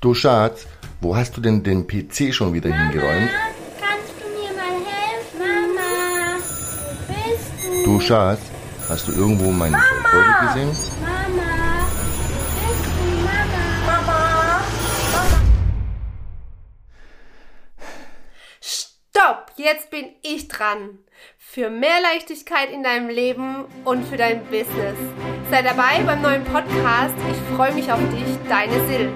Du Schatz, wo hast du denn den PC schon wieder hingeräumt? Kannst du mir mal helfen? Mama, wo bist du? Du Schatz, hast du irgendwo meinen Geldbeutel gesehen? Mama, wo bist du, Mama. Mama. Mama? Stopp, jetzt bin ich dran. Für mehr Leichtigkeit in deinem Leben und für dein Business. Sei dabei beim neuen Podcast. Ich freue mich auf dich, deine Sil.